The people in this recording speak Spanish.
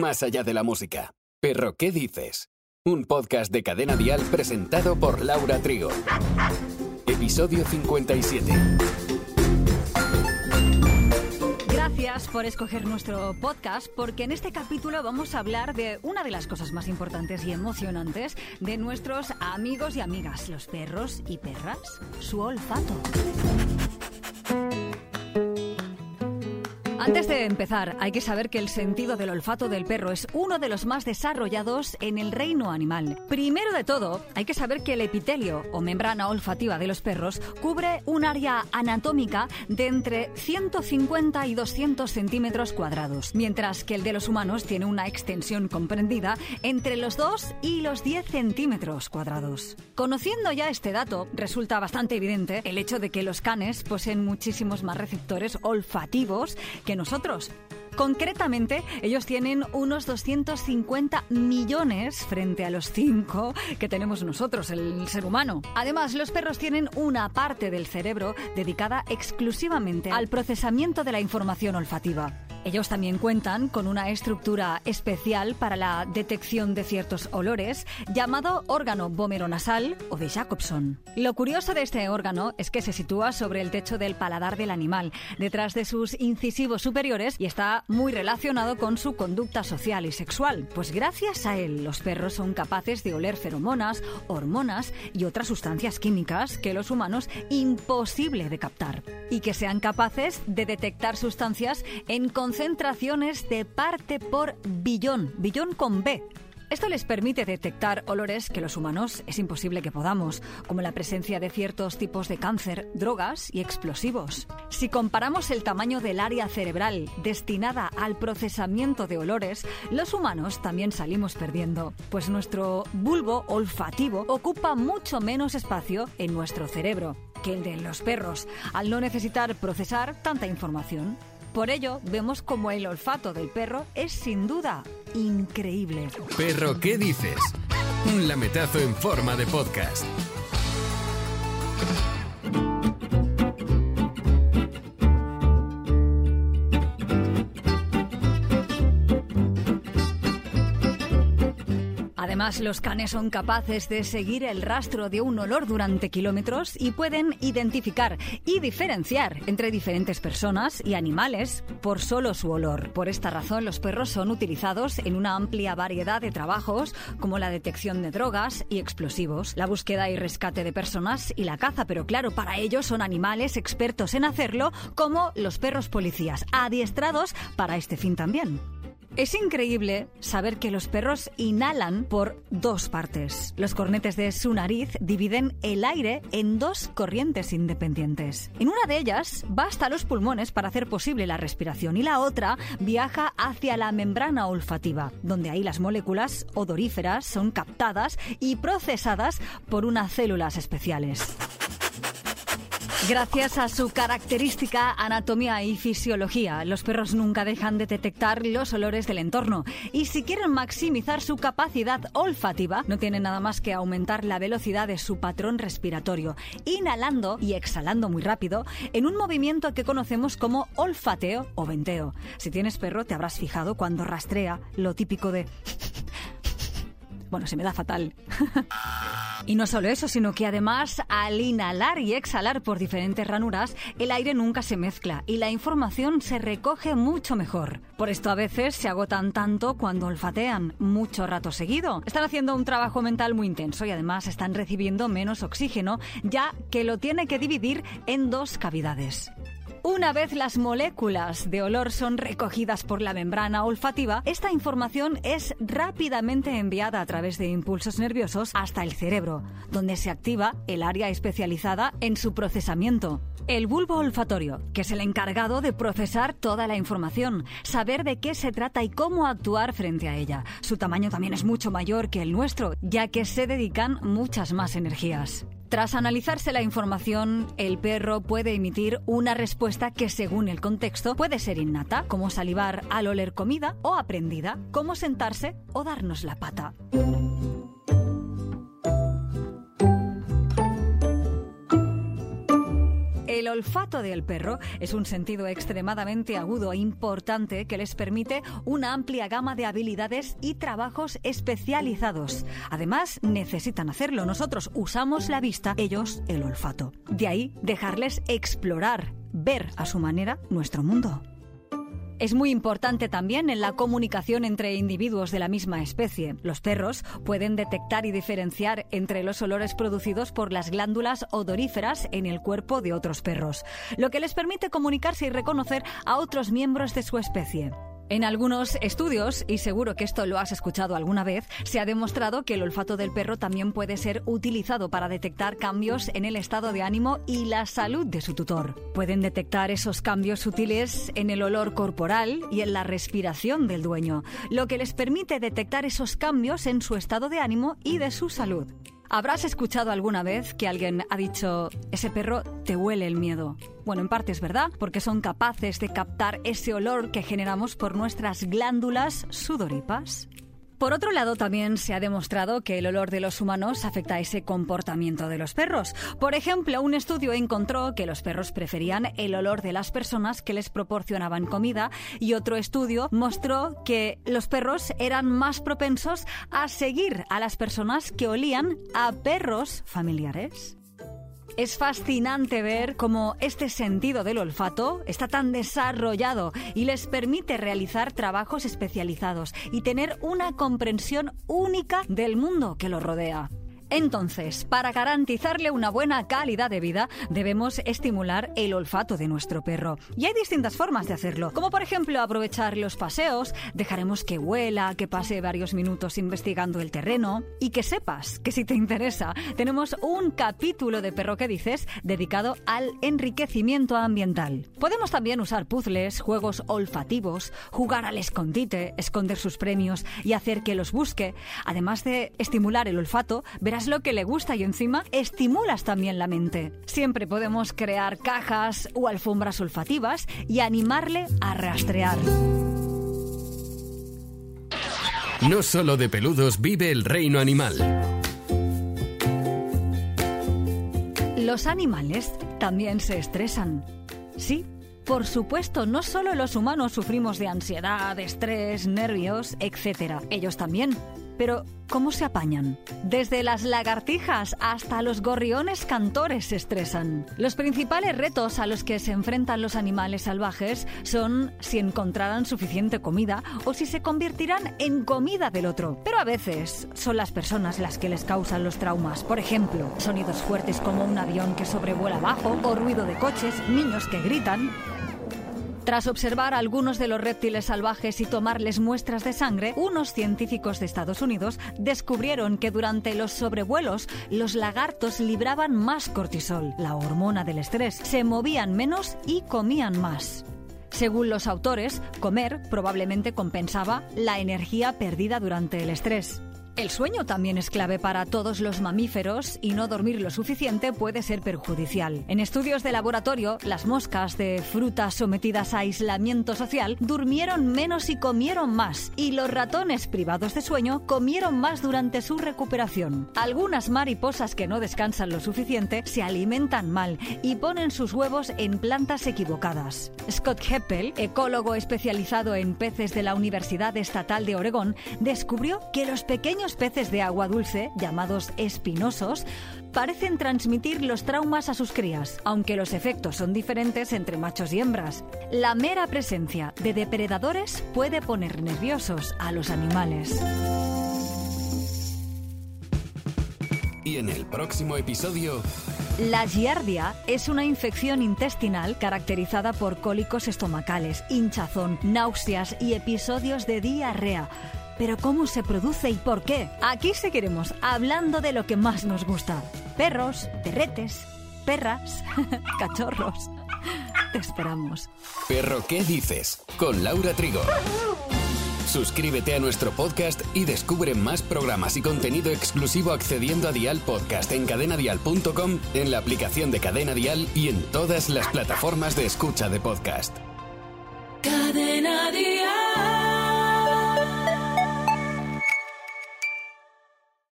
más allá de la música. Perro, ¿qué dices? Un podcast de cadena dial presentado por Laura Trigo. Episodio 57. Gracias por escoger nuestro podcast porque en este capítulo vamos a hablar de una de las cosas más importantes y emocionantes de nuestros amigos y amigas, los perros y perras, su olfato. Antes de empezar, hay que saber que el sentido del olfato del perro es uno de los más desarrollados en el reino animal. Primero de todo, hay que saber que el epitelio o membrana olfativa de los perros cubre un área anatómica de entre 150 y 200 centímetros cuadrados, mientras que el de los humanos tiene una extensión comprendida entre los 2 y los 10 centímetros cuadrados. Conociendo ya este dato, resulta bastante evidente el hecho de que los canes poseen muchísimos más receptores olfativos que nosotros. Concretamente, ellos tienen unos 250 millones frente a los 5 que tenemos nosotros, el ser humano. Además, los perros tienen una parte del cerebro dedicada exclusivamente al procesamiento de la información olfativa. Ellos también cuentan con una estructura especial para la detección de ciertos olores llamado órgano vomeronasal o de Jacobson. Lo curioso de este órgano es que se sitúa sobre el techo del paladar del animal, detrás de sus incisivos superiores y está muy relacionado con su conducta social y sexual, pues gracias a él los perros son capaces de oler feromonas, hormonas y otras sustancias químicas que los humanos imposible de captar y que sean capaces de detectar sustancias en concentraciones de parte por billón, billón con B. Esto les permite detectar olores que los humanos es imposible que podamos, como la presencia de ciertos tipos de cáncer, drogas y explosivos. Si comparamos el tamaño del área cerebral destinada al procesamiento de olores, los humanos también salimos perdiendo, pues nuestro bulbo olfativo ocupa mucho menos espacio en nuestro cerebro que el de los perros, al no necesitar procesar tanta información. Por ello, vemos como el olfato del perro es sin duda increíble. Perro, ¿qué dices? Un lametazo en forma de podcast. Además, los canes son capaces de seguir el rastro de un olor durante kilómetros y pueden identificar y diferenciar entre diferentes personas y animales por solo su olor. Por esta razón, los perros son utilizados en una amplia variedad de trabajos como la detección de drogas y explosivos, la búsqueda y rescate de personas y la caza, pero claro, para ellos son animales expertos en hacerlo como los perros policías, adiestrados para este fin también. Es increíble saber que los perros inhalan por dos partes. Los cornetes de su nariz dividen el aire en dos corrientes independientes. En una de ellas va hasta los pulmones para hacer posible la respiración y la otra viaja hacia la membrana olfativa, donde ahí las moléculas odoríferas son captadas y procesadas por unas células especiales. Gracias a su característica anatomía y fisiología, los perros nunca dejan de detectar los olores del entorno. Y si quieren maximizar su capacidad olfativa, no tienen nada más que aumentar la velocidad de su patrón respiratorio, inhalando y exhalando muy rápido en un movimiento que conocemos como olfateo o venteo. Si tienes perro, te habrás fijado cuando rastrea lo típico de... Bueno, se me da fatal. Y no solo eso, sino que además al inhalar y exhalar por diferentes ranuras, el aire nunca se mezcla y la información se recoge mucho mejor. Por esto a veces se agotan tanto cuando olfatean mucho rato seguido. Están haciendo un trabajo mental muy intenso y además están recibiendo menos oxígeno, ya que lo tiene que dividir en dos cavidades. Una vez las moléculas de olor son recogidas por la membrana olfativa, esta información es rápidamente enviada a través de impulsos nerviosos hasta el cerebro, donde se activa el área especializada en su procesamiento. El bulbo olfatorio, que es el encargado de procesar toda la información, saber de qué se trata y cómo actuar frente a ella. Su tamaño también es mucho mayor que el nuestro, ya que se dedican muchas más energías. Tras analizarse la información, el perro puede emitir una respuesta que según el contexto puede ser innata, como salivar al oler comida, o aprendida, como sentarse o darnos la pata. El olfato del perro es un sentido extremadamente agudo e importante que les permite una amplia gama de habilidades y trabajos especializados. Además, necesitan hacerlo. Nosotros usamos la vista, ellos el olfato. De ahí dejarles explorar, ver a su manera nuestro mundo. Es muy importante también en la comunicación entre individuos de la misma especie. Los perros pueden detectar y diferenciar entre los olores producidos por las glándulas odoríferas en el cuerpo de otros perros, lo que les permite comunicarse y reconocer a otros miembros de su especie. En algunos estudios, y seguro que esto lo has escuchado alguna vez, se ha demostrado que el olfato del perro también puede ser utilizado para detectar cambios en el estado de ánimo y la salud de su tutor. Pueden detectar esos cambios sutiles en el olor corporal y en la respiración del dueño, lo que les permite detectar esos cambios en su estado de ánimo y de su salud. Habrás escuchado alguna vez que alguien ha dicho, ese perro te huele el miedo. Bueno, en parte es verdad, porque son capaces de captar ese olor que generamos por nuestras glándulas sudoripas. Por otro lado, también se ha demostrado que el olor de los humanos afecta a ese comportamiento de los perros. Por ejemplo, un estudio encontró que los perros preferían el olor de las personas que les proporcionaban comida y otro estudio mostró que los perros eran más propensos a seguir a las personas que olían a perros familiares. Es fascinante ver cómo este sentido del olfato está tan desarrollado y les permite realizar trabajos especializados y tener una comprensión única del mundo que los rodea. Entonces, para garantizarle una buena calidad de vida, debemos estimular el olfato de nuestro perro. Y hay distintas formas de hacerlo, como por ejemplo aprovechar los paseos, dejaremos que huela, que pase varios minutos investigando el terreno y que sepas que si te interesa, tenemos un capítulo de Perro que dices dedicado al enriquecimiento ambiental. Podemos también usar puzzles, juegos olfativos, jugar al escondite, esconder sus premios y hacer que los busque. Además de estimular el olfato, verás lo que le gusta y encima estimulas también la mente. Siempre podemos crear cajas o alfombras olfativas y animarle a rastrear. No solo de peludos vive el reino animal. Los animales también se estresan. Sí, por supuesto, no solo los humanos sufrimos de ansiedad, estrés, nervios, etc. Ellos también. Pero, ¿cómo se apañan? Desde las lagartijas hasta los gorriones cantores se estresan. Los principales retos a los que se enfrentan los animales salvajes son si encontrarán suficiente comida o si se convertirán en comida del otro. Pero a veces son las personas las que les causan los traumas. Por ejemplo, sonidos fuertes como un avión que sobrevuela abajo o ruido de coches, niños que gritan. Tras observar algunos de los reptiles salvajes y tomarles muestras de sangre, unos científicos de Estados Unidos descubrieron que durante los sobrevuelos los lagartos libraban más cortisol, la hormona del estrés, se movían menos y comían más. Según los autores, comer probablemente compensaba la energía perdida durante el estrés. El sueño también es clave para todos los mamíferos y no dormir lo suficiente puede ser perjudicial. En estudios de laboratorio, las moscas de frutas sometidas a aislamiento social durmieron menos y comieron más, y los ratones privados de sueño comieron más durante su recuperación. Algunas mariposas que no descansan lo suficiente se alimentan mal y ponen sus huevos en plantas equivocadas. Scott Heppel, ecólogo especializado en peces de la Universidad Estatal de Oregón, descubrió que los pequeños peces de agua dulce, llamados espinosos, parecen transmitir los traumas a sus crías, aunque los efectos son diferentes entre machos y hembras. La mera presencia de depredadores puede poner nerviosos a los animales. Y en el próximo episodio... La giardia es una infección intestinal caracterizada por cólicos estomacales, hinchazón, náuseas y episodios de diarrea. Pero ¿cómo se produce y por qué? Aquí seguiremos hablando de lo que más nos gusta. Perros, perretes, perras, cachorros. Te esperamos. Perro, ¿qué dices? Con Laura Trigo. Suscríbete a nuestro podcast y descubre más programas y contenido exclusivo accediendo a Dial Podcast en cadenadial.com, en la aplicación de Cadena Dial y en todas las plataformas de escucha de podcast. Cadena Dial.